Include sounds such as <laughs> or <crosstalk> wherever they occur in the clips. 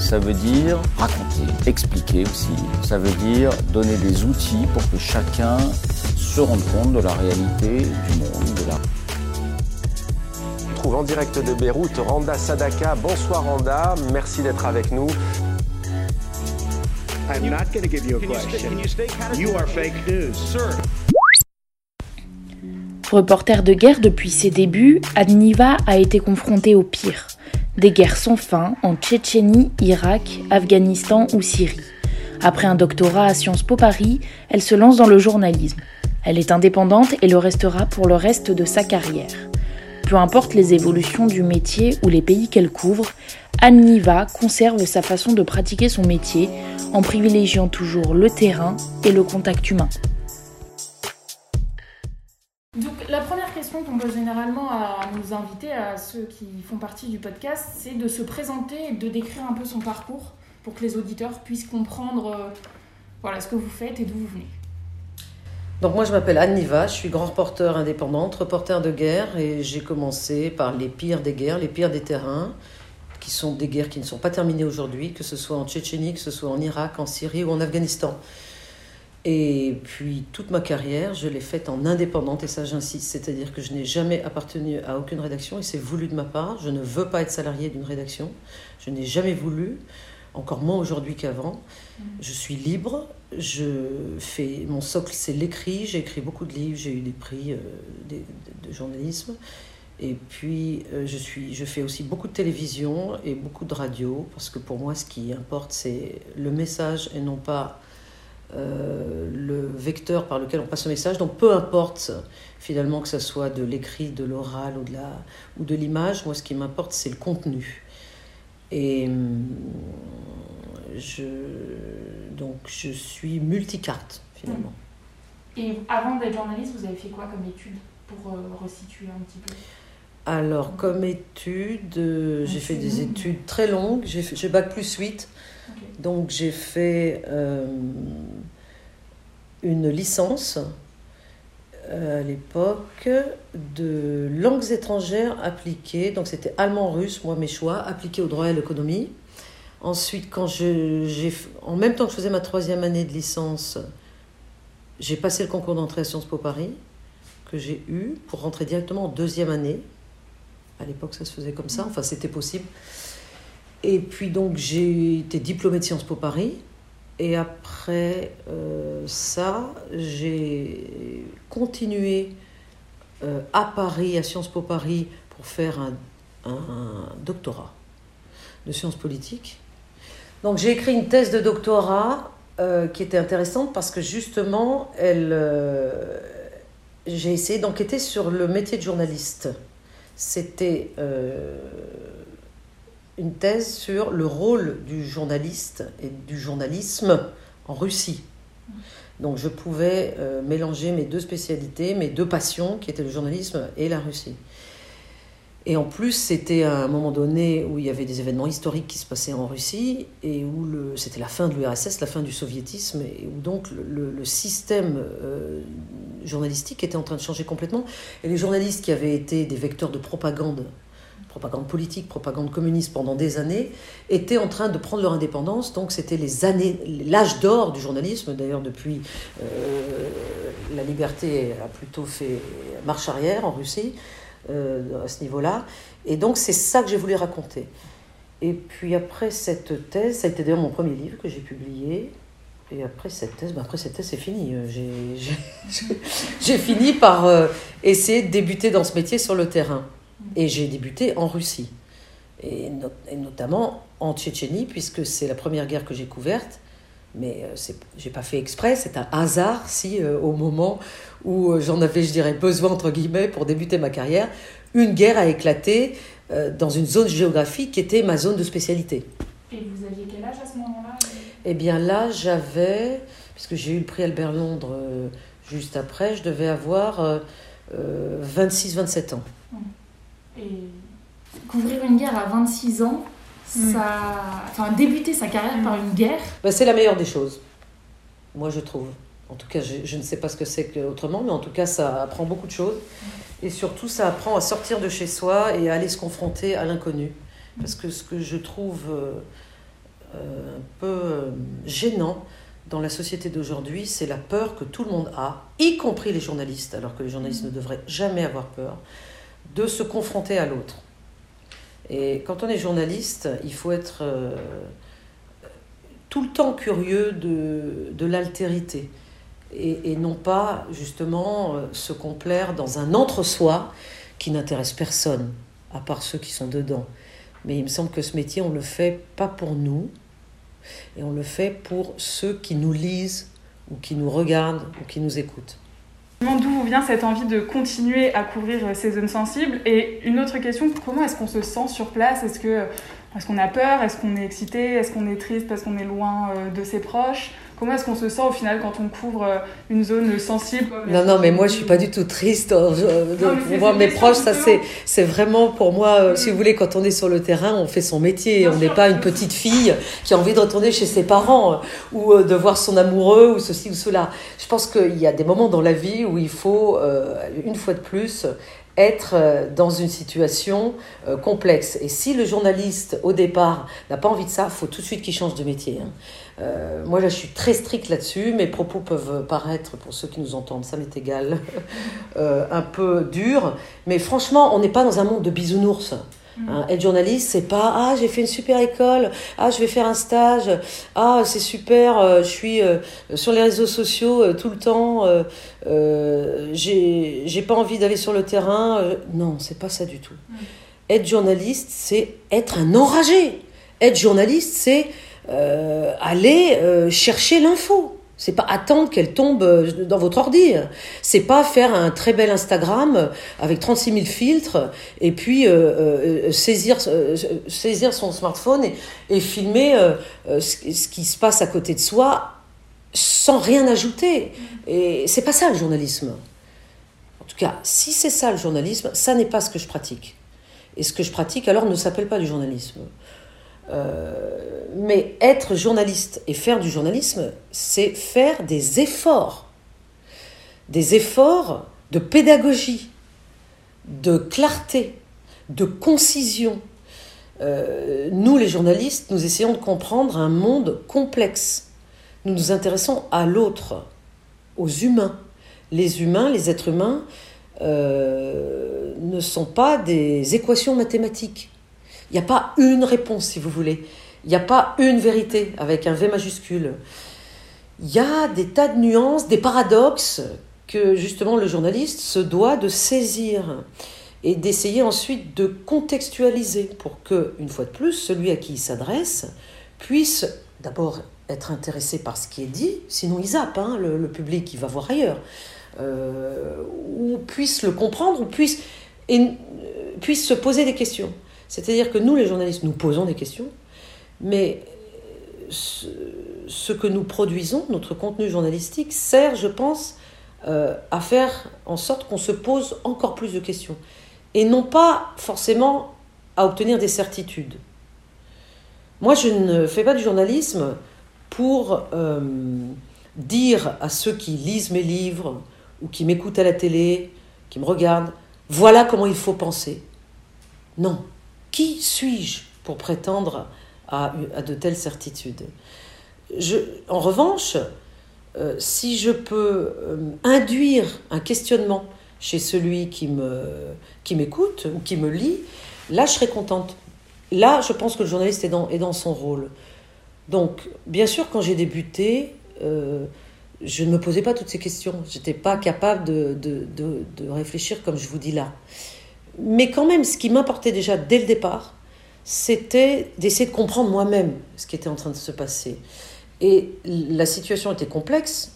ça veut dire raconter, expliquer aussi. Ça veut dire donner des outils pour que chacun se rende compte de la réalité du monde, de la On trouve en direct de Beyrouth Randa Sadaka. Bonsoir Randa, merci d'être avec nous. I'm not going to give you a question. You are fake news. Reporter de guerre depuis ses débuts, Adniva a été confronté au pire. Des guerres sans fin en Tchétchénie, Irak, Afghanistan ou Syrie. Après un doctorat à Sciences Po Paris, elle se lance dans le journalisme. Elle est indépendante et le restera pour le reste de sa carrière. Peu importe les évolutions du métier ou les pays qu'elle couvre, Anne Niva conserve sa façon de pratiquer son métier en privilégiant toujours le terrain et le contact humain. Question qu'on pose généralement à nos invités, à ceux qui font partie du podcast, c'est de se présenter et de décrire un peu son parcours pour que les auditeurs puissent comprendre euh, ce que vous faites et d'où vous venez. Donc moi je m'appelle Anne Niva, je suis grand reporter indépendante, reporter de guerre et j'ai commencé par les pires des guerres, les pires des terrains, qui sont des guerres qui ne sont pas terminées aujourd'hui, que ce soit en Tchétchénie, que ce soit en Irak, en Syrie ou en Afghanistan. Et puis toute ma carrière, je l'ai faite en indépendante et ça j'insiste, c'est-à-dire que je n'ai jamais appartenu à aucune rédaction et c'est voulu de ma part. Je ne veux pas être salarié d'une rédaction, je n'ai jamais voulu, encore moins aujourd'hui qu'avant. Je suis libre, je fais mon socle, c'est l'écrit. J'ai écrit beaucoup de livres, j'ai eu des prix euh, des- de, de journalisme. Et puis, euh, je, suis, je fais aussi beaucoup de télévision et beaucoup de radio, parce que pour moi, ce qui importe, c'est le message et non pas le vecteur par lequel on passe le message. Donc, peu importe finalement que ce soit de l'écrit, de l'oral ou de la- ou de l'image, moi, ce qui m'importe, c'est le contenu. Et hum, je, donc, je suis multicarte finalement. Et avant d'être journaliste, vous avez fait quoi comme étude pour euh, resituer un petit peu? Alors, comme études, euh, j'ai fait des études très longues. J'ai fait- j'ai bac plus 8. Donc, j'ai fait euh, une licence euh, à l'époque de langues étrangères appliquées. Donc, c'était allemand-russe, moi, mes choix, appliqués au droit et à l'économie. Ensuite, quand j'ai, en même temps que je faisais ma troisième année de licence, j'ai passé le concours d'entrée à Sciences Po Paris, que j'ai eu pour rentrer directement en deuxième année. À l'époque, ça se faisait comme ça, enfin, c'était possible. Et puis, donc, j'ai été diplômée de Sciences Po Paris. Et après euh, ça, j'ai continué euh, à Paris, à Sciences Po Paris, pour faire un, doctorat de sciences politiques. Donc j'ai écrit une thèse de doctorat euh, qui était intéressante parce que justement, elle, j'ai essayé d'enquêter sur le métier de journaliste. C'était une thèse sur le rôle du journaliste et du journalisme en Russie. Donc je pouvais euh, mélanger mes deux spécialités, mes deux passions, qui étaient le journalisme et la Russie. Et en plus, c'était à un moment donné où il y avait des événements historiques qui se passaient en Russie et où c'était la fin de l'URSS, la fin du soviétisme, et où donc le système euh, journalistique était en train de changer complètement. Et les journalistes qui avaient été des vecteurs de propagande, propagande politique, propagande communiste pendant des années, étaient en train de prendre leur indépendance. Donc c'était les années, l'âge d'or du journalisme. D'ailleurs, depuis euh, la liberté a plutôt fait marche arrière en Russie euh, à ce niveau-là. Et donc c'est ça que j'ai voulu raconter. Et puis après cette thèse, ça a été d'ailleurs mon premier livre que j'ai publié. Et après cette thèse, bah après cette thèse, c'est fini. Euh, j'ai <laughs> fini par essayer de débuter dans ce métier sur le terrain. Et j'ai débuté en Russie. Et, notamment en Tchétchénie, puisque c'est la première guerre que j'ai couverte. Mais je j'ai pas fait exprès, c'est un hasard si au moment où j'en avais, je dirais, besoin, entre guillemets, pour débuter ma carrière, une guerre a éclaté dans une zone géographique qui était ma zone de spécialité. Et vous aviez quel âge à ce moment-là? Eh bien là, j'avais, puisque j'ai eu le prix Albert Londres euh, juste après, je devais avoir 26-27 euh, euh, ans. Et couvrir une guerre à 26 ans, hmm. ça... enfin, débuter sa carrière par une guerre ben, C'est la meilleure des choses, moi je trouve. En tout cas, je, je ne sais pas ce que c'est autrement, mais en tout cas, ça apprend beaucoup de choses. Hmm. Et surtout, ça apprend à sortir de chez soi et à aller se confronter à l'inconnu. Parce que ce que je trouve euh, euh, un peu euh, gênant dans la société d'aujourd'hui, c'est la peur que tout le monde a, y compris les journalistes, alors que les journalistes ne devraient jamais avoir peur, de se confronter à l'autre. Et quand on est journaliste, il faut être tout le temps curieux de, de l'altérité et, non pas justement se complaire dans un entre-soi qui n'intéresse personne, à part ceux qui sont dedans. Mais il me semble que ce métier, on le fait pas pour nous, et on le fait pour ceux qui nous lisent, ou qui nous regardent, ou qui nous écoutent. D'où vous vient cette envie de continuer à couvrir ces zones sensibles Et une autre question, comment est-ce qu'on se sent sur place Est-ce que est-ce qu'on a peur Est-ce qu'on est excité Est-ce qu'on est triste parce qu'on est loin euh, de ses proches Comment est-ce qu'on se sent au final quand on couvre euh, une zone sensible Non, non, mais moi je suis pas du tout triste. Euh, pour voir mes proches, ça c'est, c'est vraiment pour moi, si vous voulez, quand on est sur le terrain, on fait son métier. on n'est pas une petite fille qui a envie de retourner chez ses parents ou de voir son amoureux ou ceci ou cela. Je pense qu'il y a des moments dans la vie où il faut, une fois de plus, être euh, dans une situation euh, complexe. Et si le journaliste, au départ, n'a pas envie de ça, il faut tout de suite qu'il change de métier. Hein. Euh, moi, là, je suis très stricte là-dessus. Mes propos peuvent paraître, pour ceux qui nous entendent, ça m'est égal, <laughs> un peu dur. Mais franchement, on n'est pas dans un monde de bisounours. Hein, être journaliste, c'est pas ah j'ai fait une super école, ah je vais faire un stage, ah c'est super, euh, je suis euh, sur les réseaux sociaux euh, tout le temps, j'ai j'ai pas envie d'aller sur le terrain. non, c'est pas ça du tout. Être journaliste, c'est être un enragé. Être journaliste, c'est aller chercher l'info. C'est pas attendre qu'elle tombe euh, dans votre ordi. C'est pas faire un très bel Instagram avec 36 000 filtres et puis euh, euh, saisir, saisir son smartphone et, filmer ce, qui se passe à côté de soi sans rien ajouter. Et c'est pas ça le journalisme. En tout cas, si c'est ça le journalisme, ça n'est pas ce que je pratique. Et ce que je pratique alors ne s'appelle pas du journalisme. Euh, mais être journaliste et faire du journalisme, c'est faire des efforts. Des efforts de pédagogie, de clarté, de concision. Euh, nous, les journalistes, nous essayons de comprendre un monde complexe. Nous nous intéressons à l'autre, aux humains. Les humains, les êtres humains, euh, ne sont pas des équations mathématiques. Il n'y a pas une réponse, si vous voulez. Il n'y a pas une vérité avec un V majuscule. Il y a des tas de nuances, des paradoxes que justement le journaliste se doit de saisir et d'essayer ensuite de contextualiser pour que, une fois de plus, celui à qui il s'adresse puisse d'abord être intéressé par ce qui est dit, sinon il zappe, hein, le, public il va voir ailleurs, euh, ou puisse le comprendre, ou puisse, puisse se poser des questions. C'est-à-dire que nous, les journalistes, nous posons des questions, mais ce, que nous produisons, notre contenu journalistique, sert, je pense, euh, à faire en sorte qu'on se pose encore plus de questions. Et non pas forcément à obtenir des certitudes. Moi, je ne fais pas du journalisme pour euh, dire à ceux qui lisent mes livres ou qui m'écoutent à la télé, qui me regardent, voilà comment il faut penser. Non, qui suis-je pour prétendre à, de telles certitudes? En revanche, euh, si je peux euh, induire un questionnement chez celui qui m'écoute ou qui me lit, là je serai contente. Là, je pense que le journaliste est dans, est dans son rôle. Donc, bien sûr, quand j'ai débuté, je ne me posais pas toutes ces questions. Je n'étais pas capable de, de, de, réfléchir comme je vous dis là. Mais quand même, ce qui m'importait déjà dès le départ, c'était d'essayer de comprendre moi-même ce qui était en train de se passer. Et la situation était complexe,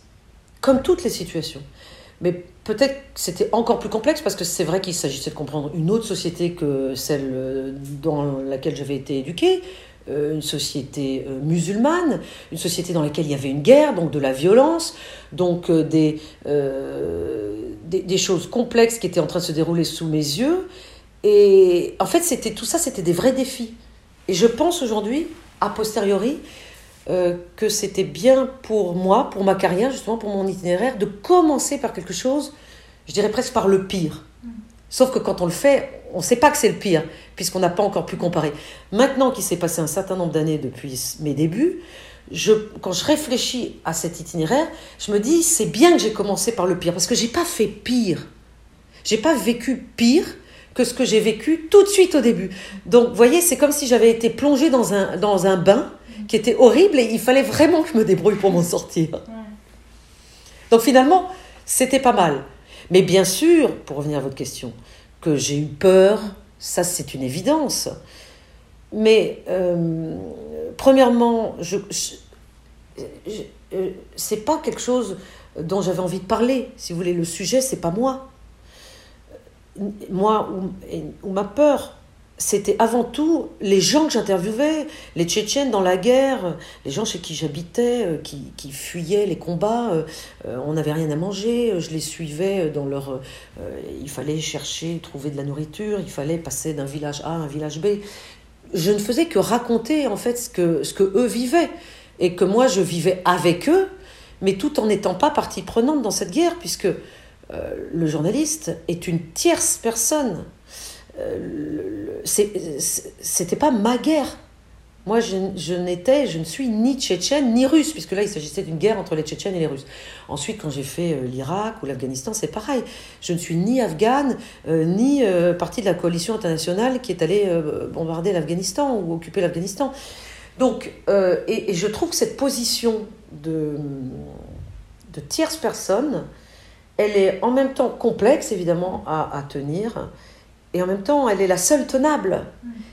comme toutes les situations. Mais peut-être c'était encore plus complexe parce que c'est vrai qu'il s'agissait de comprendre une autre société que celle dans laquelle j'avais été éduquée, euh, une société euh, musulmane, une société dans laquelle il y avait une guerre, donc de la violence, donc euh, des, des, choses complexes qui étaient en train de se dérouler sous mes yeux. Et en fait, c'était tout ça, c'était des vrais défis. Et je pense aujourd'hui, a posteriori, que c'était bien pour moi, pour ma carrière, justement pour mon itinéraire, de commencer par quelque chose, je dirais presque par le pire. Sauf que quand on le fait, on ne sait pas que c'est le pire, puisqu'on n'a pas encore pu comparer. Maintenant qu'il s'est passé un certain nombre d'années depuis mes débuts, je, quand je réfléchis à cet itinéraire, je me dis, c'est bien que j'ai commencé par le pire, parce que j'ai pas fait pire. J'ai pas vécu pire que ce que j'ai vécu tout de suite au début. Donc, vous voyez, c'est comme si j'avais été plongée dans un, dans un bain qui était horrible et il fallait vraiment que je me débrouille pour m'en sortir. Donc, finalement, c'était pas mal. Mais bien sûr, pour revenir à votre question, j'ai eu peur, ça c'est une évidence. Mais euh, premièrement, je, euh, c'est pas quelque chose dont j'avais envie de parler. Si vous voulez, le sujet, c'est pas moi. Moi ou ma peur, c'était avant tout les gens que j'interviewais, les Tchétchènes dans la guerre, les gens chez qui j'habitais, euh, qui, qui, fuyaient les combats, euh, euh, on n'avait rien à manger, je les suivais dans leur... il fallait chercher, trouver de la nourriture, il fallait passer d'un village A à un village B. Je ne faisais que raconter en fait ce que, ce que eux vivaient, et que moi je vivais avec eux, mais tout en n'étant pas partie prenante dans cette guerre, puisque le journaliste est une tierce personne euh, c'était pas ma guerre. Moi, je, n'étais, je ne suis ni tchétchène ni russe, puisque là, il s'agissait d'une guerre entre les tchétchènes et les russes. Ensuite, quand j'ai fait euh, l'Irak ou l'Afghanistan, c'est pareil. Je ne suis ni afghane, euh, ni partie de la coalition internationale qui est allée bombarder l'Afghanistan ou occuper l'Afghanistan. Donc, et, je trouve que cette position de, de tierce personne, elle est en même temps complexe, évidemment, à, à tenir et en même temps, elle est la seule tenable.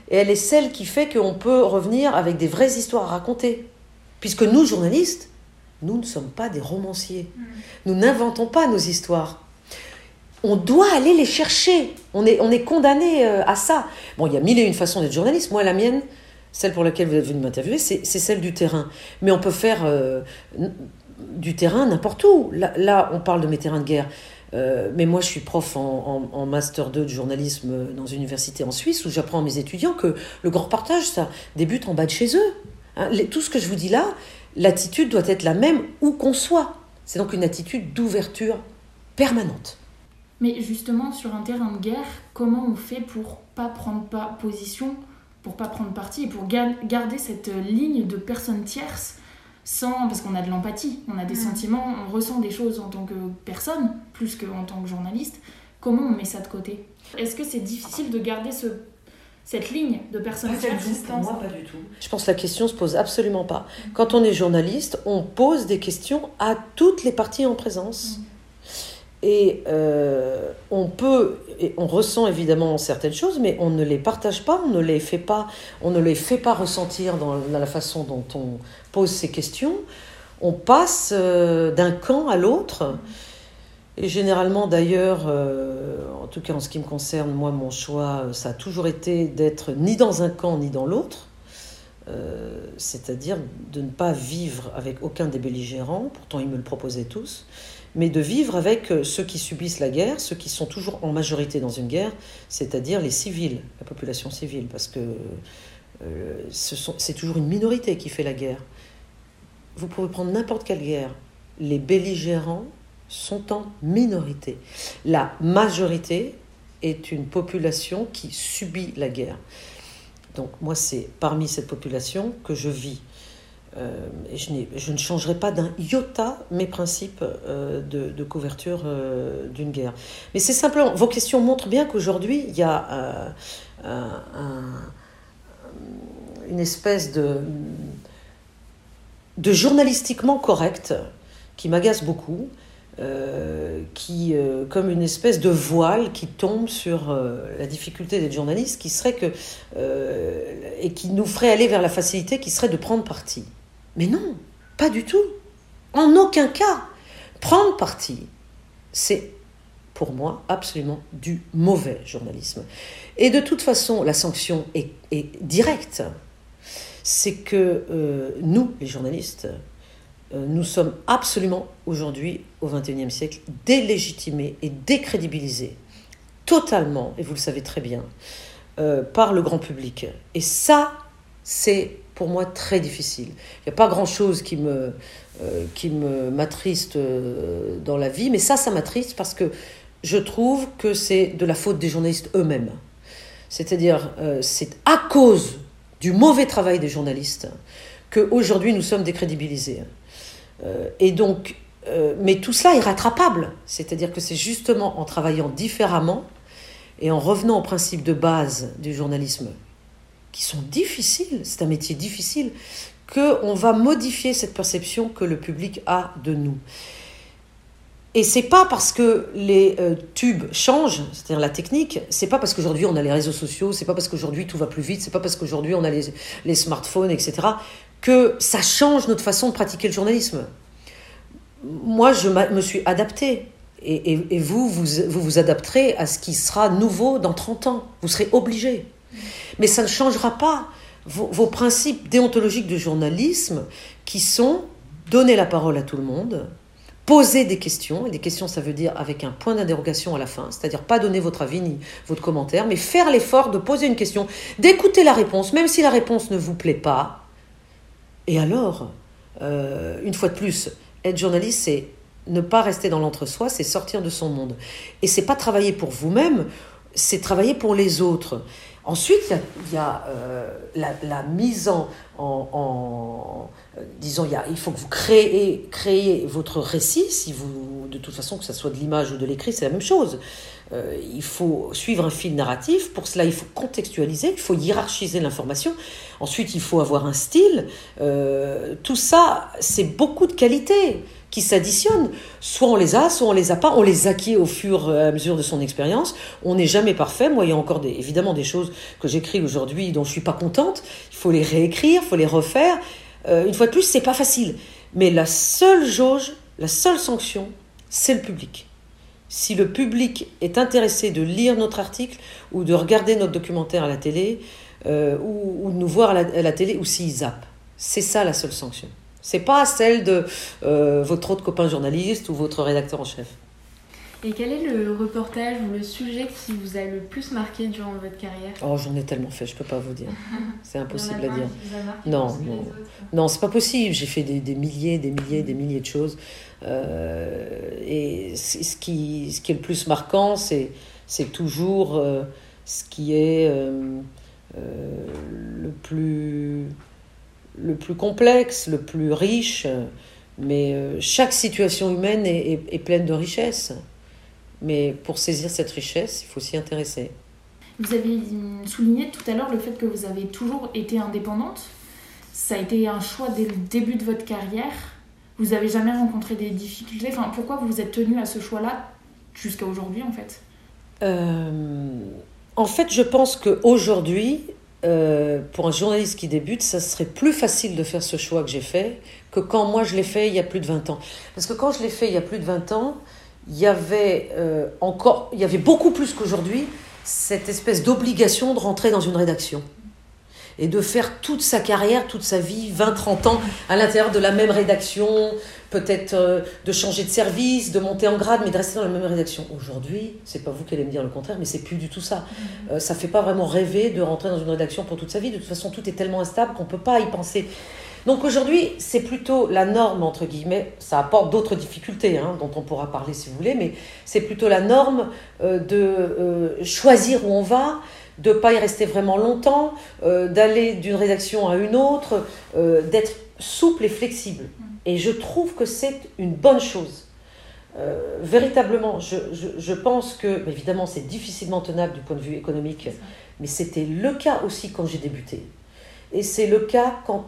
Et elle est celle qui fait qu'on peut revenir avec des vraies histoires à raconter. Puisque nous, journalistes, nous ne sommes pas des romanciers. Nous n'inventons pas nos histoires. On doit aller les chercher. On est, on est condamné euh, à ça. Bon, il y a mille et une façons d'être journaliste. Moi, la mienne, celle pour laquelle vous êtes venu m'interviewer, c'est celle du terrain. Mais on peut faire euh, du terrain n'importe où. Là, on parle de mes terrains de guerre. Euh, mais moi, je suis prof en, Master 2 de journalisme dans une université en Suisse où j'apprends à mes étudiants que le grand partage, ça débute en bas de chez eux. Hein, tout ce que je vous dis là, l'attitude doit être la même où qu'on soit. C'est donc une attitude d'ouverture permanente. Mais justement, sur un terrain de guerre, comment on fait pour pas prendre pas position, pour pas prendre parti et pour garder cette ligne de personnes tierces sans parce qu'on a de l'empathie, on a des mm. sentiments, on ressent des choses en tant que personne plus qu'en tant que journaliste. Comment on met ça de côté? Est-ce que c'est difficile de garder ce, cette ligne de personne qui Moi, pas du tout. Je pense que la question se pose absolument pas. Quand on est journaliste, on pose des questions à toutes les parties en présence. Mm. Et euh, on peut, on ressent évidemment certaines choses, mais on ne les partage pas, on ne les fait pas, on ne les fait pas ressentir dans la façon dont on pose ces questions. On passe euh, d'un camp à l'autre. Et généralement, d'ailleurs, euh, en tout cas en ce qui me concerne, moi, mon choix, ça a toujours été d'être ni dans un camp ni dans l'autre. c'est-à-dire de ne pas vivre avec aucun des belligérants, pourtant ils me le proposaient tous, mais de vivre avec euh, ceux qui subissent la guerre, ceux qui sont toujours en majorité dans une guerre, c'est-à-dire les civils, la population civile, parce que euh, c'est toujours une minorité qui fait la guerre. Vous pouvez prendre n'importe quelle guerre, les belligérants sont en minorité. La majorité est une population qui subit la guerre. Donc moi, c'est parmi cette population que je vis. Euh, je, ne changerai pas d'un iota mes principes euh, de, couverture euh, d'une guerre. Mais c'est simplement, vos questions montrent bien qu'aujourd'hui, il y a une espèce de journalistiquement correct qui m'agace beaucoup, qui, comme une espèce de voile qui tombe sur la difficulté d'être journaliste, qui serait que, et qui nous ferait aller vers la facilité qui serait de prendre parti. Mais non, pas du tout. En aucun cas. Prendre parti, c'est pour moi absolument du mauvais journalisme. Et de toute façon, la sanction est, directe. C'est que nous, les journalistes, euh, nous sommes absolument aujourd'hui, au XXIe siècle, délégitimés et décrédibilisés totalement, et vous le savez très bien, euh, par le grand public. Et ça, c'est pour moi très difficile. Il n'y a pas grand-chose qui me, euh, qui me m'attriste dans la vie, mais ça, ça m'attriste parce que je trouve que c'est de la faute des journalistes eux-mêmes. C'est-à-dire, c'est à cause du mauvais travail des journalistes qu'aujourd'hui nous sommes décrédibilisés. Euh, et donc, euh, mais tout cela est rattrapable. C'est-à-dire que c'est justement en travaillant différemment et en revenant aux principes de base du journalisme, qui sont difficiles, c'est un métier difficile, qu'on va modifier cette perception que le public a de nous. Et c'est pas parce que les euh, tubes changent, c'est-à-dire la technique, c'est pas parce qu'aujourd'hui on a les réseaux sociaux, c'est pas parce qu'aujourd'hui tout va plus vite, c'est pas parce qu'aujourd'hui on a les, les, smartphones, etc., que ça change notre façon de pratiquer le journalisme. Moi, je me suis adaptée. Et, vous, vous, vous, adapterez à ce qui sera nouveau dans 30 ans. Vous serez obligé. Mais ça ne changera pas vos, principes déontologiques de journalisme qui sont donner la parole à tout le monde, poser des questions, et des questions ça veut dire avec un point d'interrogation à la fin, c'est-à-dire pas donner votre avis ni votre commentaire, mais faire l'effort de poser une question, d'écouter la réponse, même si la réponse ne vous plaît pas, et alors, euh, une fois de plus, être journaliste, c'est ne pas rester dans l'entre-soi, c'est sortir de son monde. Et c'est pas travailler pour vous-même, c'est travailler pour les autres. Ensuite, il y a, euh, la, mise en, en, disons, il, faut que vous créez, créez votre récit. Si vous, de toute façon, que ce soit de l'image ou de l'écrit, c'est la même chose. Euh, il faut suivre un fil narratif. Pour cela, il faut contextualiser, il faut hiérarchiser l'information. Ensuite, il faut avoir un style. Euh, tout ça, c'est beaucoup de qualités qui s'additionnent. Soit on les a, soit on les a pas. On les acquiert au fur et à mesure de son expérience. On n'est jamais parfait. Moi, il y a encore évidemment des choses que j'écris aujourd'hui dont je suis pas contente. Il faut les réécrire, il faut les refaire. Euh, une fois de plus, c'est pas facile. Mais la seule jauge, la seule sanction, c'est le public si le public est intéressé de lire notre article ou de regarder notre documentaire à la télé euh, ou, de nous voir à la, télé ou s'il zappe. C'est ça la seule sanction. C'est pas celle de euh, votre autre copain journaliste ou votre rédacteur en chef. Et quel est le reportage ou le sujet qui vous a le plus marqué durant votre carrière? Oh, j'en ai tellement fait, je peux pas vous dire. <laughs> C'est impossible à dire. Non, non, non, c'est pas possible. J'ai fait des, des, milliers, des milliers, des milliers de choses. Euh, et ce qui, ce qui est le plus marquant, c'est, c'est toujours euh, ce qui est euh, le, plus, le plus complexe, le plus riche. Mais chaque situation humaine est, est, pleine de richesses. Mais pour saisir cette richesse, il faut s'y intéresser. Vous avez souligné tout à l'heure le fait que vous avez toujours été indépendante. Ça a été un choix dès le début de votre carrière. Vous avez jamais rencontré des difficultés enfin, Pourquoi vous vous êtes tenu à ce choix-là jusqu'à aujourd'hui en fait? Euh, En fait, je pense qu'aujourd'hui, euh, pour un journaliste qui débute, ça serait plus facile de faire ce choix que j'ai fait que quand moi je l'ai fait il y a plus de 20 ans. Parce que quand je l'ai fait il y a plus de 20 ans, il y avait euh, encore, il y avait beaucoup plus qu'aujourd'hui cette espèce d'obligation de rentrer dans une rédaction et de faire toute sa carrière, toute sa vie, 20-30 ans à l'intérieur de la même rédaction, peut-être euh, de changer de service, de monter en grade, mais de rester dans la même rédaction. Aujourd'hui, c'est pas vous qui allez me dire le contraire, mais c'est plus du tout ça. Mm-hmm. Euh, ça fait pas vraiment rêver de rentrer dans une rédaction pour toute sa vie. De toute façon, tout est tellement instable qu'on peut pas y penser. Donc aujourd'hui, c'est plutôt la norme, entre guillemets, ça apporte d'autres difficultés, hein, dont on pourra parler si vous voulez, mais c'est plutôt la norme euh, de choisir où on va, de ne pas y rester vraiment longtemps, euh, d'aller d'une rédaction à une autre, euh, d'être souple et flexible. Mm. Et je trouve que c'est une bonne chose. Euh, véritablement, je, pense que, évidemment, c'est difficilement tenable du point de vue économique, mais c'était le cas aussi quand j'ai débuté. Et c'est le cas quand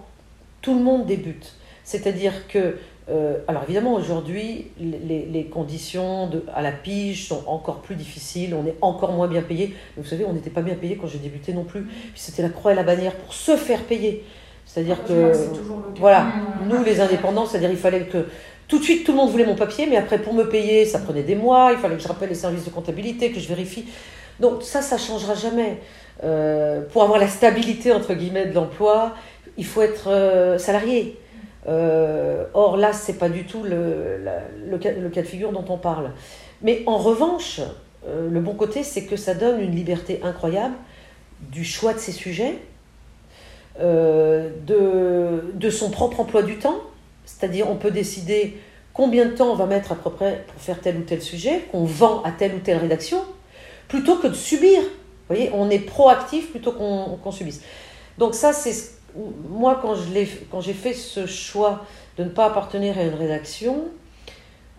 tout le monde débute. C'est-à-dire que, euh, alors évidemment, aujourd'hui, les, les conditions de, à la pige sont encore plus difficiles, on est encore moins bien payé. Vous savez, on n'était pas bien payé quand j'ai débuté non plus. Puis c'était la croix et la bannière pour se faire payer. C'est-à-dire Ah, que, voilà, nous les indépendants, c'est-à-dire il fallait que tout de suite tout le monde voulait mon papier, mais après pour me payer, ça prenait des mois, il fallait que je rappelle les services de comptabilité, que je vérifie. Donc ça, ça changera jamais. Euh, pour avoir la stabilité entre guillemets de l'emploi, il faut être euh, salarié. Euh, or là, c'est pas du tout le, cas, de figure dont on parle. Mais en revanche, euh, le bon côté, c'est que ça donne une liberté incroyable du choix de ses sujets, euh, de, son propre emploi du temps. C'est-à-dire, on peut décider combien de temps on va mettre à peu près pour faire tel ou tel sujet, qu'on vend à telle ou telle rédaction, plutôt que de subir. Vous voyez, on est proactif plutôt qu'on subisse. Donc ça, c'est ce- moi quand j'ai fait ce choix de ne pas appartenir à une rédaction,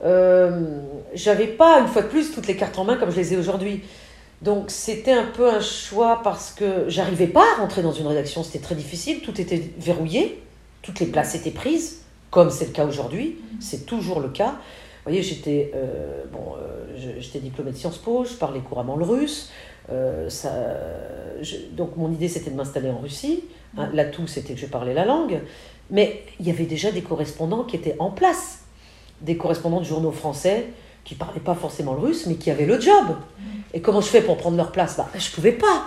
euh, j'avais pas une fois de plus toutes les cartes en main comme je les ai aujourd'hui. Donc c'était un peu un choix parce que j'arrivais pas à rentrer dans une rédaction, c'était très difficile, tout était verrouillé, toutes les places étaient prises, comme c'est le cas aujourd'hui, c'est toujours le cas. Vous voyez, j'étais euh, bon, euh, j'étais diplômée de Sciences Po, je parlais couramment le russe. Euh, ça, je- donc mon idée c'était de m'installer en Russie. Hein, L'atout c'était que je parlais la langue, mais il y avait déjà des correspondants qui étaient en place, des correspondants de journaux français qui parlaient pas forcément le russe, mais qui avaient le job. Et comment je fais pour prendre leur place? Bah, Je pouvais pas.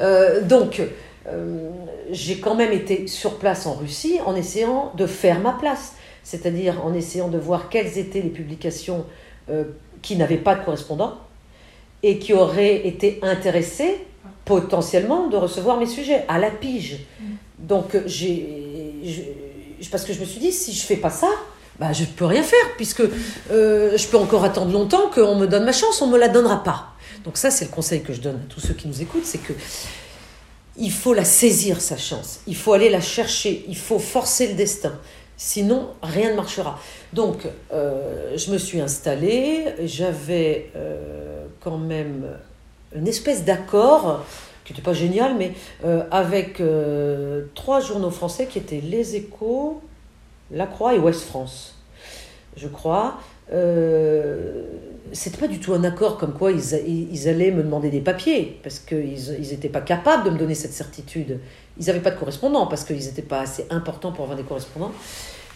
Euh, donc, euh, j'ai quand même été sur place en Russie en essayant de faire ma place. C'est-à-dire en essayant de voir quelles étaient les publications qui n'avaient pas de correspondant et qui auraient été intéressées potentiellement de recevoir mes sujets à la pige. Donc, euh, j'ai, parce que je me suis dit, si je fais pas ça, bah, je ne peux rien faire, puisque euh, je peux encore attendre longtemps qu'on me donne ma chance, on ne me la donnera pas. Donc ça, c'est le conseil que je donne à tous ceux qui nous écoutent, c'est que il faut la saisir, sa chance. Il faut aller la chercher. Il faut forcer le destin. Sinon, rien ne marchera. Donc, euh, je me suis installée. J'avais euh, quand même une espèce d'accord qui n'était pas génial, mais euh, avec euh, trois journaux français qui étaient Les Échos, La Croix et Ouest France, je crois. Euh, c'était pas du tout un accord comme quoi ils allaient me demander des papiers, parce qu'ils n'étaient pas capables de me donner cette certitude. Ils n'avaient pas de correspondants, parce qu'ils n'étaient pas assez importants pour avoir des correspondants.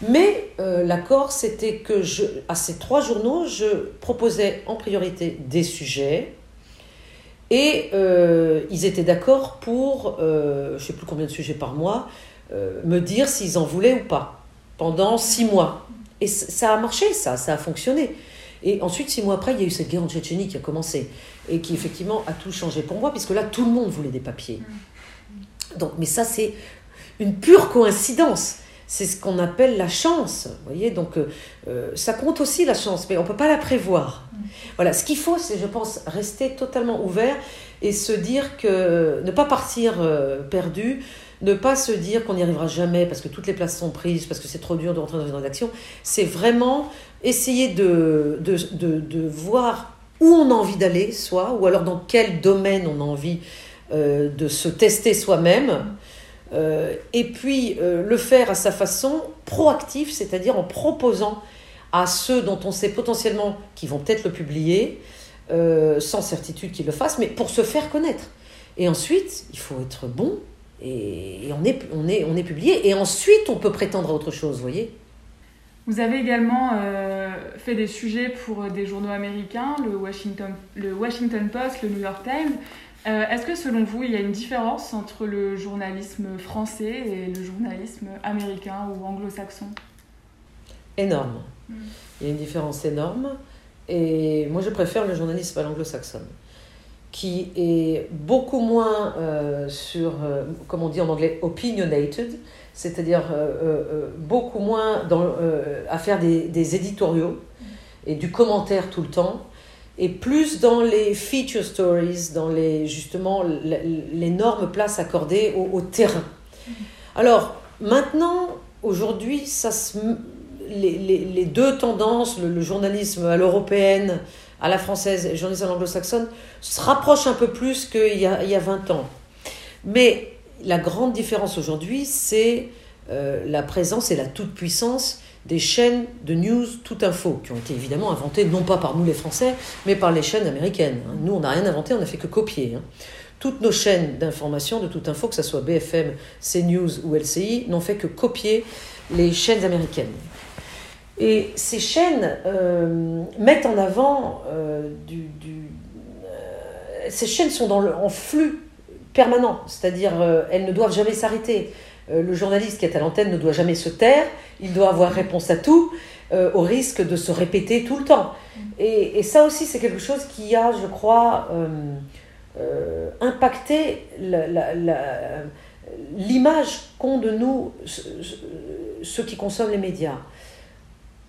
Mais euh, l'accord, c'était que je, à ces trois journaux, je proposais en priorité des sujets, et euh, ils étaient d'accord pour, euh, je ne sais plus combien de sujets par mois, me dire s'ils en voulaient ou pas, pendant six mois. Et ça a marché, ça, ça a fonctionné. Et ensuite, six mois après, il y a eu cette guerre en Tchétchénie qui a commencé et qui effectivement a tout changé pour moi, puisque là, tout le monde voulait des papiers. Donc, mais ça, c'est une pure coïncidence. C'est ce qu'on appelle la chance. Vous voyez, donc euh, euh, ça compte aussi la chance, mais on ne peut pas la prévoir. Voilà, ce qu'il faut, c'est, je pense, rester totalement ouvert et se dire que ne pas partir euh, perdu, ne pas se dire qu'on n'y arrivera jamais parce que toutes les places sont prises, parce que c'est trop dur de rentrer dans une rédaction. C'est vraiment essayer de, de, de, de voir où on a envie d'aller, soit, ou alors dans quel domaine on a envie euh, de se tester soi-même. Euh, et puis euh, le faire à sa façon proactive, c'est-à-dire en proposant à ceux dont on sait potentiellement qu'ils vont peut-être le publier, euh, sans certitude qu'ils le fassent, mais pour se faire connaître. Et ensuite, il faut être bon, et, on, est, on, est, on est publié, et ensuite on peut prétendre à autre chose, vous voyez Vous avez également fait des sujets pour des journaux américains, le Washington, le Washington Post, le New York Times. Euh, Est-ce que selon vous, il y a une différence entre le journalisme français et le journalisme américain ou anglo-saxon? Énorme. Il y a une différence énorme. Et moi, je préfère le journalisme à l'anglo-saxonne, qui est beaucoup moins euh, sur, euh, comme on dit en anglais, opinionated, c'est-à-dire euh, beaucoup moins dans, à faire des, des éditoriaux et du commentaire tout le temps, et plus dans les feature stories, dans les, justement l'énorme place accordée au, terrain. Alors, maintenant, aujourd'hui, ça se les, les, deux tendances, le, le journalisme à l'européenne, à la française et le journalisme à l'anglo-saxonne, se rapprochent un peu plus qu'il y a, il y a 20 ans. Mais la grande différence aujourd'hui, c'est euh, la présence et la toute-puissance des chaînes de news tout info, qui ont été évidemment inventées non pas par nous les Français, mais par les chaînes américaines. hein. Nous, on n'a rien inventé, on n'a fait que copier. hein. Toutes nos chaînes d'information de toute info, que ce soit BFM, CNews ou LCI, n'ont fait que copier les chaînes américaines. Et ces chaînes euh, mettent en avant euh, du... euh, ces chaînes sont en flux permanent, c'est-à-dire elles ne doivent jamais s'arrêter. Euh, le journaliste qui est à l'antenne ne doit jamais se taire, il doit avoir réponse à tout, euh, au risque de se répéter tout le temps. Et, ça aussi, c'est quelque chose qui a, je crois, euh, impacté l'image qu'ont de nous ce- ce- ceux qui consomment les médias.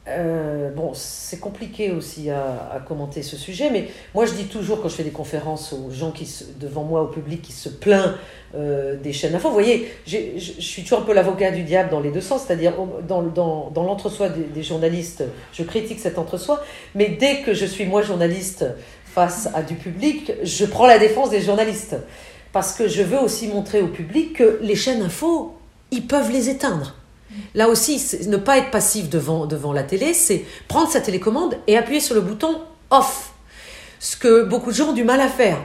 Euh, bon, c'est compliqué aussi à, à commenter ce sujet, mais moi je dis toujours quand je fais des conférences aux gens qui se- devant moi, au public qui se plaint euh, des chaînes d'info, vous voyez, je suis toujours un peu l'avocat du diable dans les deux sens, c'est-à-dire dans, dans, dans l'entre-soi des, des journalistes, je critique cet entre-soi, mais dès que je suis moi journaliste face à du public, je prends la défense des journalistes. Parce que je veux aussi montrer au public que les chaînes info, ils peuvent les éteindre. Là aussi, ne pas être passif devant, devant la télé, c'est prendre sa télécommande et appuyer sur le bouton off. Ce que beaucoup de gens ont du mal à faire.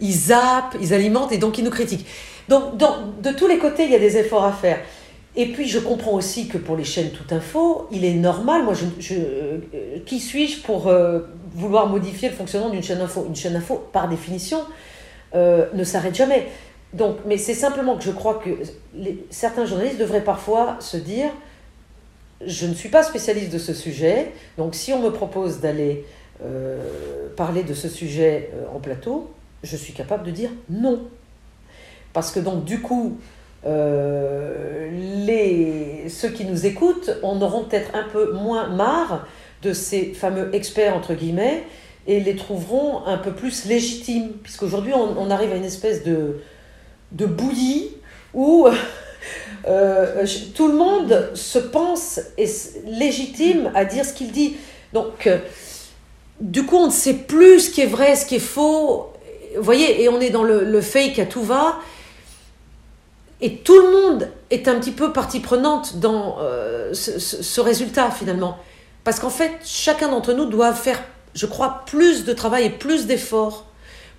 Ils zappent, ils alimentent et donc ils nous critiquent. Donc, de tous les côtés, il y a des efforts à faire. Et puis, je comprends aussi que pour les chaînes tout info, il est normal. Moi, euh, qui suis-je pour euh, vouloir modifier le fonctionnement d'une chaîne info? Une chaîne info, par définition, euh, ne s'arrête jamais. Donc, mais c'est simplement que je crois que certains journalistes devraient parfois se dire je ne suis pas spécialiste de ce sujet, donc si on me propose d'aller euh, parler de ce sujet euh, en plateau, je suis capable de dire non. Parce que donc du coup, euh, les, ceux qui nous écoutent en auront peut-être un peu moins marre de ces fameux experts, entre guillemets, et les trouveront un peu plus légitimes. Puisqu'aujourd'hui, on arrive à une espèce de, de bouillie où <laughs> euh, je- tout le monde se pense est légitime à dire ce qu'il dit. Donc, euh, du coup, on ne sait plus ce qui est vrai, ce qui est faux. Vous voyez, et on est dans le, le fake à tout va. Et tout le monde est un petit peu partie prenante dans euh, ce résultat finalement. Parce qu'en fait, chacun d'entre nous doit faire, je crois, plus de travail et plus d'efforts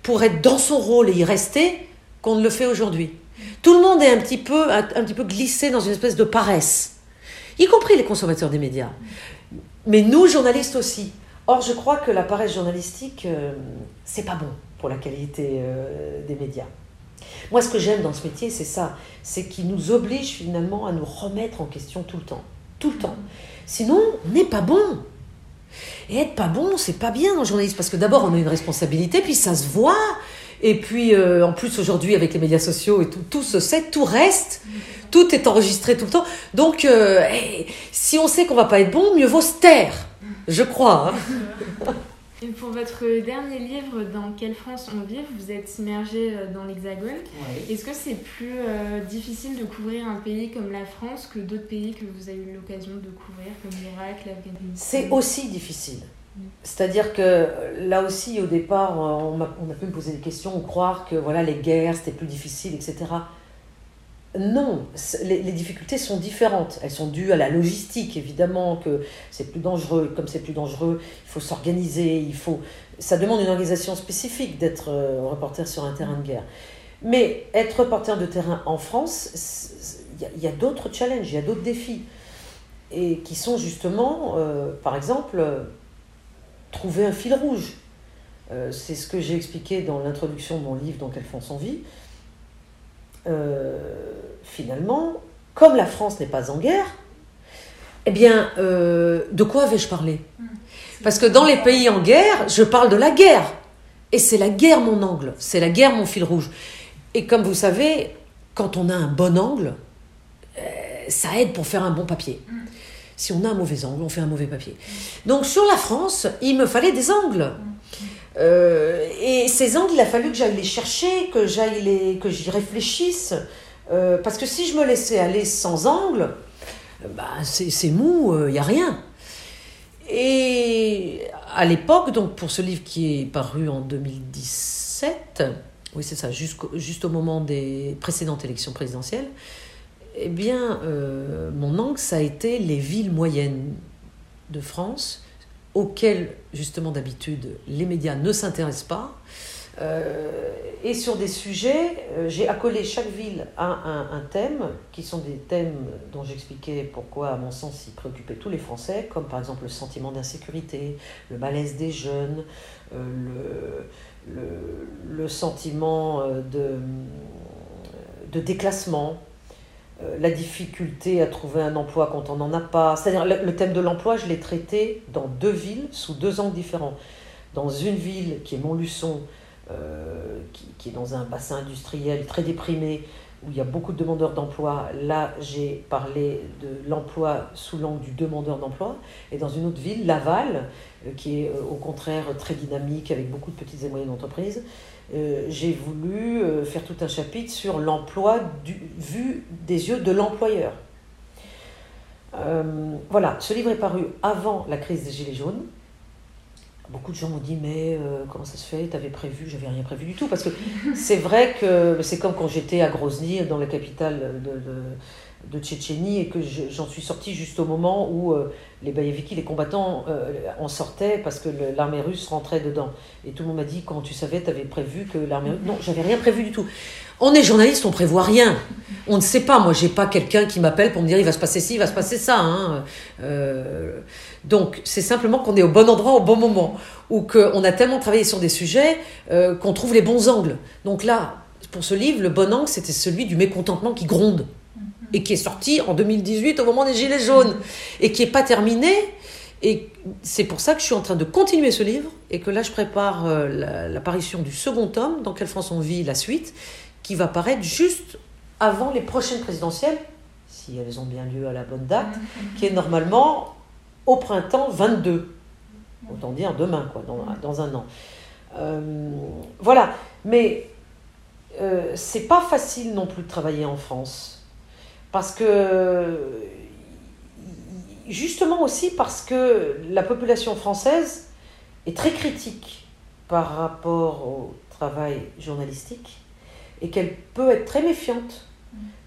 pour être dans son rôle et y rester qu'on ne le fait aujourd'hui. Tout le monde est un petit, peu, un, petit peu glissé dans une espèce de paresse, y compris les consommateurs des médias. Mais nous, journalistes aussi. Or, je crois que la paresse journalistique, euh, c'est pas bon pour la qualité euh, des médias. Moi, ce que j'aime dans ce métier, c'est ça. C'est qu'il nous oblige finalement à nous remettre en question tout le temps. Tout le temps. Sinon, on n'est pas bon. Et être pas bon, c'est pas bien dans le journalisme. Parce que d'abord, on a une responsabilité, puis ça se voit. Et puis, euh, en plus, aujourd'hui, avec les médias sociaux et tout, tout se sait, tout reste. Tout est enregistré tout le temps. Donc, euh, eh, si on sait qu'on va pas être bon, mieux vaut se taire. Je crois. hein. Et pour votre dernier livre, Dans quelle France on vit, vous êtes immergé euh, dans l'Hexagone. Est-ce que c'est plus euh, difficile de couvrir un pays comme la France que d'autres pays que vous avez eu l'occasion de couvrir, comme l'Irak, l'Afghanistan? C'est aussi difficile. C'est-à-dire que euh, là aussi, au départ, on a, on a pu me poser des questions ou croire que voilà, les guerres, c'était plus difficile, etc. Non, les, difficultés sont différentes. Elles sont dues à la logistique, évidemment, que c'est plus dangereux. Comme c'est plus dangereux, il faut s'organiser, il faut... Ça demande une organisation spécifique d'être euh, reporter sur un terrain de guerre. Mais être reporter de terrain en France, il y a- d'autres challenges, il y a d'autres défis. Et qui sont justement, euh, par exemple, euh, trouver un fil rouge. Euh, c'est ce que j'ai expliqué dans l'introduction de mon livre France on vit. Euh, finalement, comme la France n'est pas en guerre, eh bien, euh, de quoi vais-je parler? Parce que dans les pays en guerre, je parle de la guerre. Et c'est la guerre mon angle, c'est la guerre mon fil rouge. Et comme vous savez, quand on a un bon angle, euh, ça aide pour faire un bon papier. Si on a un mauvais angle, on fait un mauvais papier. Donc sur la France, il me fallait des angles. Euh, et ces angles, il a fallu que j'aille les chercher, que j'aille les, que j'y réfléchisse, Euh, parce que si je me laissais aller sans angle, euh, bah, c'est mou, il n'y a rien. Et à l'époque, donc pour ce livre qui est paru en 2017, oui c'est ça, juste au moment des précédentes élections présidentielles, Eh bien, euh, mon angle, ça a été les villes moyennes de France, auxquelles, justement, d'habitude, les médias ne s'intéressent pas. Euh, et sur des sujets, euh, j'ai accolé chaque ville à un, thème, qui sont des thèmes dont j'expliquais pourquoi, à mon sens, ils préoccupaient tous les Français, comme par exemple le sentiment d'insécurité, le malaise des jeunes, le, sentiment de, déclassement, la difficulté à trouver un emploi quand on n'en a pas. C'est-à-dire le, thème de l'emploi, je l'ai traité dans deux villes sous deux angles différents. Dans une ville qui est Montluçon, euh, qui, est dans un bassin industriel très déprimé, où il y a beaucoup de demandeurs d'emploi, là j'ai parlé de l'emploi sous l'angle du demandeur d'emploi. Et dans une autre ville, Laval, euh, qui est au contraire très dynamique avec beaucoup de petites et moyennes entreprises, euh, j'ai voulu euh, faire tout un chapitre sur l'emploi vu des yeux de l'employeur. Euh, voilà, ce livre est paru avant la crise des Gilets jaunes. Beaucoup de gens m'ont dit mais comment ça se fait? T'avais prévu? J'avais rien prévu du tout. Parce que <laughs> c'est vrai que c'est comme quand j'étais à Grozny dans la capitale de, Tchétchénie et que j'en suis sortie juste au moment où euh, les Bayeviki, les combattants, euh, en sortaient parce que l'armée russe rentrait dedans. Et tout le monde m'a dit, quand tu savais, tu avais prévu que l'armée russe... Non, j'avais rien prévu du tout. On est journaliste, on prévoit rien. On ne sait pas. Moi, j'ai pas quelqu'un qui m'appelle pour me dire il va se passer ci, il va se passer ça. Hein. Euh, donc, c'est simplement qu'on est au bon endroit au bon moment, ou qu'on a tellement travaillé sur des sujets qu'on trouve les bons angles. Donc là, pour ce livre, le bon angle, c'était celui du mécontentement qui gronde et qui est sorti en 2018 au moment des Gilets jaunes et qui n'est pas terminé. Et c'est pour ça que je suis en train de continuer ce livre et que là je prépare euh, l'apparition du second tome, dans Quelle France on vit, la suite, qui va paraître juste avant les prochaines présidentielles, si elles ont bien lieu à la bonne date, qui est normalement au printemps 22. Autant dire demain, quoi, dans, dans un an. Euh, voilà, mais euh, c'est pas facile non plus de travailler en France. Parce que, justement aussi parce que la population française est très critique par rapport au travail journalistique et qu'elle peut être très méfiante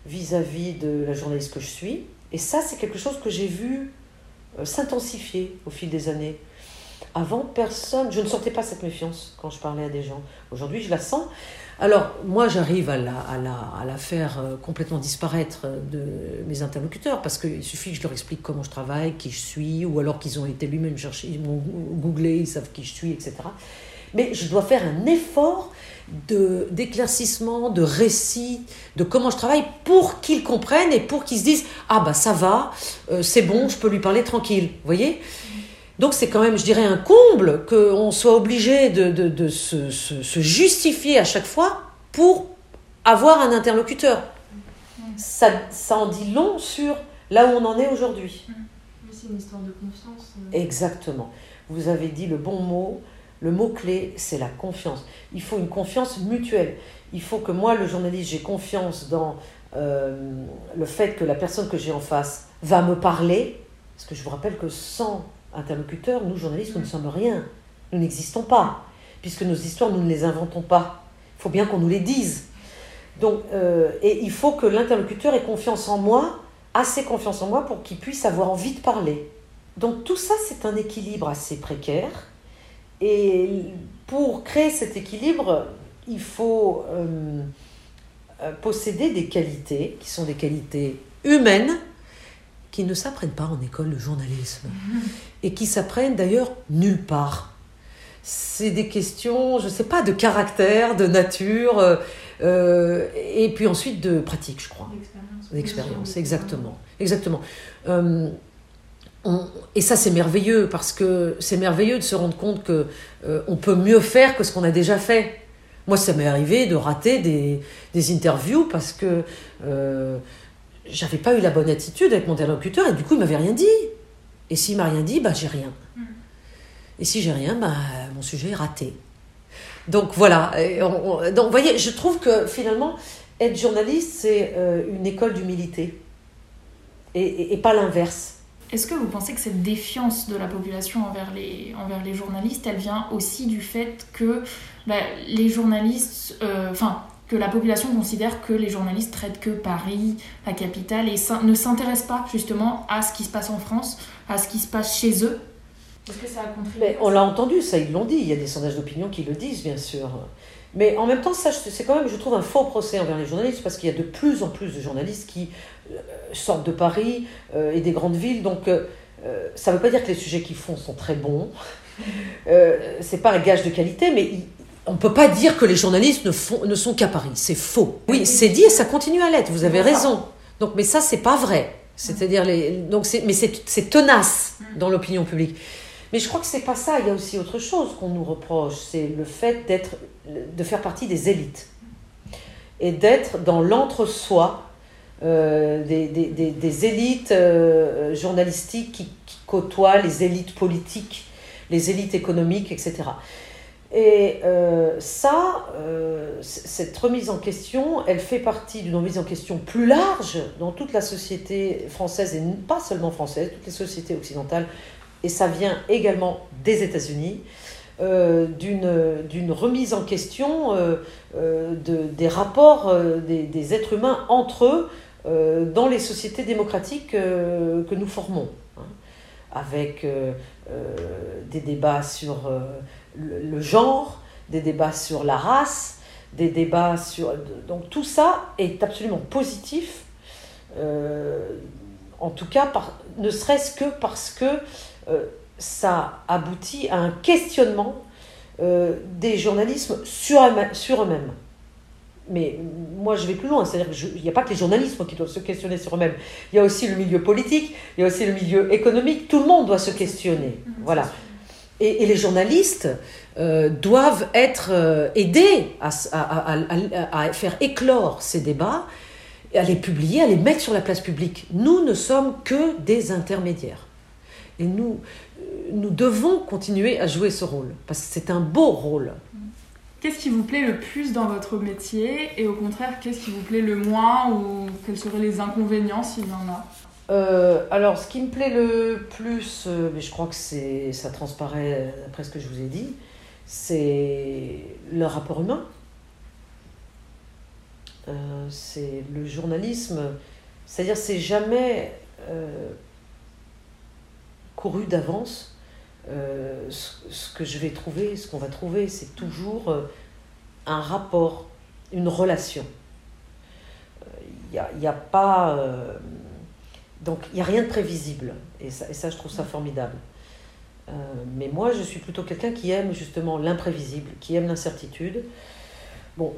vis-à-vis de la journaliste que je suis. Et ça, c'est quelque chose que j'ai vu euh, s'intensifier au fil des années. Avant, personne, je ne sentais pas cette méfiance quand je parlais à des gens. Aujourd'hui, je la sens. Alors, moi, j'arrive à la, à, la, faire euh, complètement disparaître de mes interlocuteurs, parce qu'il suffit que je leur explique comment je travaille, qui je suis, ou alors qu'ils ont été lui-même chercher, ils m'ont googlé, ils savent qui je suis, etc. Mais je dois faire un effort d'éclaircissement, de, récit, de comment je travaille pour qu'ils comprennent et pour qu'ils se disent Ah, bah ça va, euh, c'est bon, je peux lui parler tranquille. Vous voyez? Donc c'est quand même, je dirais, un comble qu'on soit obligé de, de, de se, se, justifier à chaque fois pour avoir un interlocuteur. Ça, ça en dit long sur là où on en est aujourd'hui. C'est une histoire de confiance. Euh. Exactement. Vous avez dit le bon mot. Le mot-clé, c'est la confiance. Il faut une confiance mutuelle. Il faut que moi, le journaliste, j'ai confiance dans euh, le fait que la personne que j'ai en face va me parler. Parce que je vous rappelle que sans interlocuteurs, nous journalistes, nous ne sommes rien. Nous n'existons pas, puisque nos histoires, nous ne les inventons pas. Il faut bien qu'on nous les dise. Donc, euh, et il faut que l'interlocuteur ait confiance en moi, assez confiance en moi pour qu'il puisse avoir envie de parler. Donc tout ça, c'est un équilibre assez précaire. Et pour créer cet équilibre, il faut euh, euh, posséder des qualités qui sont des qualités humaines, qui ne s'apprennent pas en école de journalisme <laughs> et qui s'apprennent d'ailleurs nulle part. C'est des questions, je ne sais pas, de caractère, de nature, euh, et puis ensuite de pratique, je crois. D'expérience, exactement. Exactement. Euh, et ça, c'est merveilleux, parce que c'est merveilleux de se rendre compte que on peut mieux faire que ce qu'on a déjà fait. Moi, ça m'est arrivé de rater des, des interviews parce que j'avais pas eu la bonne attitude avec mon interlocuteur et du coup il m'avait rien dit. Et s'il m'a rien dit, bah j'ai rien. Mm. Et si j'ai rien, bah mon sujet est raté. Donc voilà. donc vous voyez, je trouve que finalement être journaliste c'est euh, une école d'humilité et, et, pas l'inverse. Est-ce que vous pensez que cette défiance de la population envers les, envers les journalistes, elle vient aussi du fait que bah, les journalistes, euh, enfin, que la population considère que les journalistes traitent que Paris, la capitale, et ne s'intéressent pas justement à ce qui se passe en France, à ce qui se passe chez eux? Est-ce que ça a contribué On l'a entendu, ça ils l'ont dit, il y a des sondages d'opinion qui le disent bien sûr. Mais en même temps, ça c'est quand même, je trouve, un faux procès envers les journalistes, parce qu'il y a de plus en plus de journalistes qui euh, sortent de Paris euh, et des grandes villes, donc euh, ça ne veut pas dire que les sujets qu'ils font sont très bons. c'est pas un gage de qualité, mais on ne peut pas dire que les journalistes ne, font, ne sont qu'à Paris. C'est faux. Oui, c'est dit et ça continue à l'être. Vous avez raison. Donc, mais ça, c'est pas vrai. C'est-à-dire, les, donc mais c'est tenace dans l'opinion publique. Mais je crois que c'est pas ça. Il y a aussi autre chose qu'on nous reproche. C'est le fait de faire partie des élites et d'être dans l'entre-soi euh, des, élites euh, journalistiques qui, côtoient les élites politiques, les élites économiques, etc. Et euh, ça, cette remise en question, elle fait partie d'une remise en question plus large dans toute la société française, et pas seulement française, toutes les sociétés occidentales, et ça vient également des États-Unis, euh, d'une remise en question de, des rapports des, des, êtres humains entre eux dans les sociétés démocratiques que nous formons, hein, avec des débats sur le, genre, des débats sur la race, des débats sur... Donc tout ça est absolument positif, euh, en tout cas, par, ne serait-ce que parce que euh, ça aboutit à un questionnement euh, des journalismes sur, sur eux-mêmes. Mais moi, je vais plus loin. C'est-à-dire qu'il n'y a pas que les journalistes qui doivent se questionner sur eux-mêmes. Il y a aussi le milieu politique, il y a aussi le milieu économique. Tout le monde doit se questionner. Voilà. Et, les journalistes euh, doivent être euh, aidés à, à, faire éclore ces débats, à les publier, à les mettre sur la place publique. Nous ne sommes que des intermédiaires. Et nous, nous devons continuer à jouer ce rôle, parce que c'est un beau rôle. Qu'est-ce qui vous plaît le plus dans votre métier et au contraire, qu'est-ce qui vous plaît le moins ou quels seraient les inconvénients s'il y en a? Euh, alors, ce qui me plaît le plus, euh, mais je crois que c'est, ça transparaît après ce que je vous ai dit, c'est le rapport humain. Euh, c'est le journalisme, c'est-à-dire c'est jamais couru d'avance. Ce, que je vais trouver, ce qu'on va trouver, c'est toujours un rapport, une relation. Il n'y a, pas donc il a rien de prévisible. Et ça, je trouve ça formidable. Euh, mais moi, je suis plutôt quelqu'un qui aime justement l'imprévisible, qui aime l'incertitude.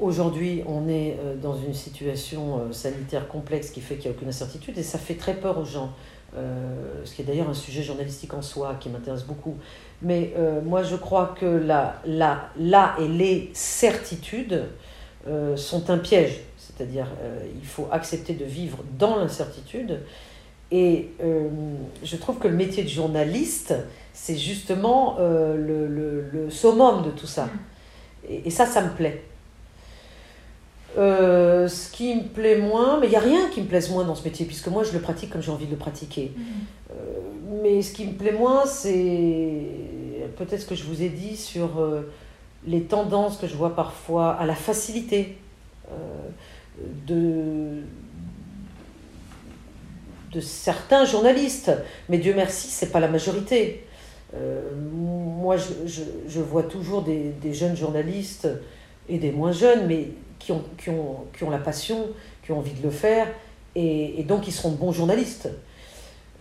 Aujourd'hui, on est euh, dans une situation euh, sanitaire complexe qui fait qu'il n'y a aucune incertitude et ça fait très peur aux gens. Ce qui est d'ailleurs un sujet journalistique en soi qui m'intéresse beaucoup. Mais moi, je crois que là, là, là et les certitudes sont un piège. C'est-à-dire, il faut accepter de vivre dans l'incertitude et euh, je trouve que le métier de journaliste, c'est justement euh, le, le, le, summum de tout ça. Et ça, ça me plaît. Euh, ce qui me plaît moins, mais il n'y a rien qui me plaise moins dans ce métier, puisque moi je le pratique comme j'ai envie de le pratiquer. Mm. mais ce qui me plaît moins, c'est peut-être ce que je vous ai dit sur les tendances que je vois parfois à la facilité de de certains journalistes, mais Dieu merci, c'est pas la majorité. Euh, moi, je, je, vois toujours des, des, jeunes journalistes et des moins jeunes, mais qui ont, qui ont, qui ont la passion, qui ont envie de le faire, et, et donc ils seront de bons journalistes.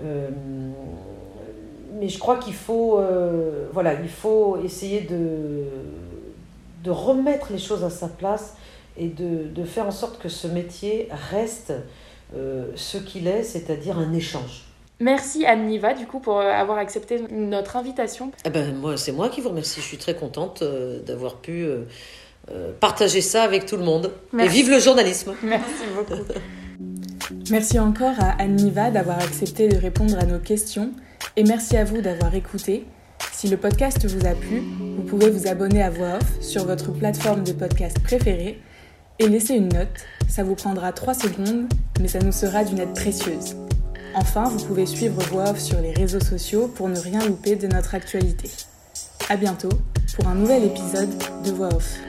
Euh, mais je crois qu'il faut, euh, voilà, il faut essayer de, de remettre les choses à sa place et de, de faire en sorte que ce métier reste euh, ce qu'il est, c'est-à-dire un échange. Merci Anne Niva du coup pour avoir accepté notre invitation. Eh ben, moi, c'est moi qui vous remercie. Je suis très contente euh, d'avoir pu partager ça avec tout le monde. Et vive le journalisme. Merci beaucoup. merci encore à Anne Niva d'avoir accepté de répondre à nos questions et merci à vous d'avoir écouté. Si le podcast vous a plu, vous pouvez vous abonner à Voix Off sur votre plateforme de podcast préférée et laisser une note. Ça vous prendra 3 secondes, mais ça nous sera d'une aide précieuse. Enfin, vous pouvez suivre Voix Off sur les réseaux sociaux pour ne rien louper de notre actualité. A bientôt pour un nouvel épisode de Voix Off.